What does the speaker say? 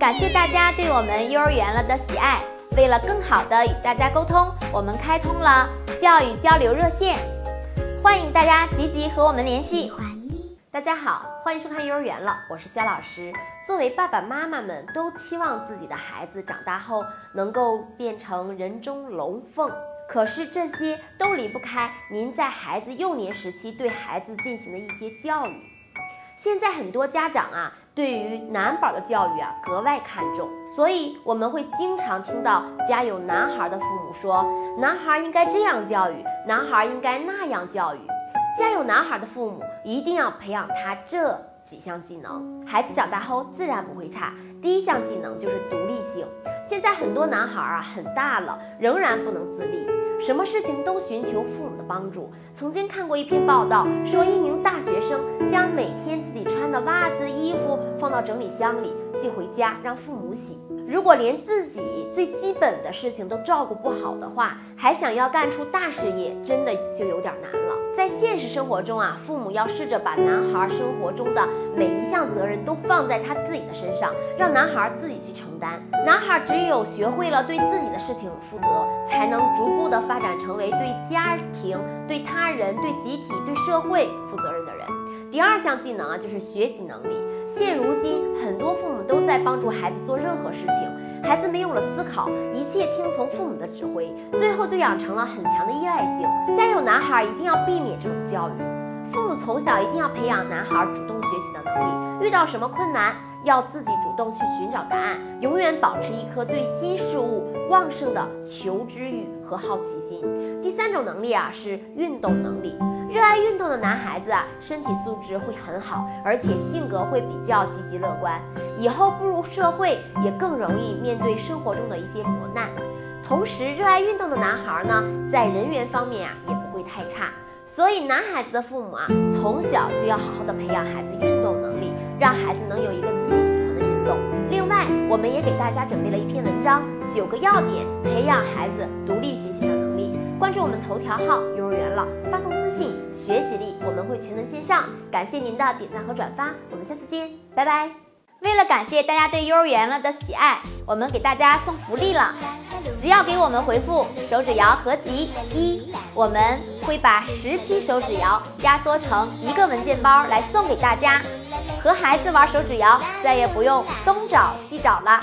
感谢大家对我们幼儿园了的喜爱。为了更好的与大家沟通，我们开通了教育交流热线，欢迎大家积极和我们联系。大家好，欢迎收看幼儿园了，我是肖老师。作为爸爸妈妈们都期望自己的孩子长大后能够变成人中龙凤，可是这些都离不开您在孩子幼年时期对孩子进行的一些教育。现在很多家长啊，对于男宝的教育啊格外看重，所以我们会经常听到家有男孩的父母说，男孩应该这样教育，男孩应该那样教育。家有男孩的父母一定要培养他这几项技能，孩子长大后自然不会差。第一项技能就是独立性。现在很多男孩啊，很大了仍然不能自立，什么事情都寻求父母的帮助。曾经看过一篇报道，说一名大学生将每天自己穿的袜子、衣服放到整理箱里寄回家，让父母洗。如果连自己最基本的事情都照顾不好的话，还想要干出大事业，真的就有点难。在现实生活中啊，父母要试着把男孩生活中的每一项责任都放在他自己的身上，让男孩自己去承担。男孩只有学会了对自己的事情负责，才能逐步的发展成为对家庭、对他人、对集体、对社会负责任的人。第二项技能啊，就是学习能力。现如今，很多父母都在帮助孩子做任何事情，孩子没有了思考，一切听从父母的指挥，最后就养成了很强的依赖性。家有男孩一定要避免这种教育，父母从小一定要培养男孩主动学习的能力，遇到什么困难要自己主动去寻找答案，永远保持一颗对新事物旺盛的求知欲和好奇心。第三种能力啊，是运动能力。热爱运动的男孩子啊，身体素质会很好，而且性格会比较积极乐观，以后步入社会也更容易面对生活中的一些磨难。同时，热爱运动的男孩呢，在人缘方面啊也不会太差。所以，男孩子的父母啊，从小就要好好的培养孩子运动能力，让孩子能有一个自己喜欢的运动。另外，我们也给大家准备了一篇文章，九个要点培养孩子独立学习的能力。关注我们头条号幼儿园了，发送私信学习力，我们会全文线上。感谢您的点赞和转发，我们下次见，拜拜。为了感谢大家对幼儿园了的喜爱，我们给大家送福利了。只要给我们回复手指谣合集一，我们会把十期手指谣压缩成一个文件包来送给大家。和孩子玩手指谣，再也不用东找西找了。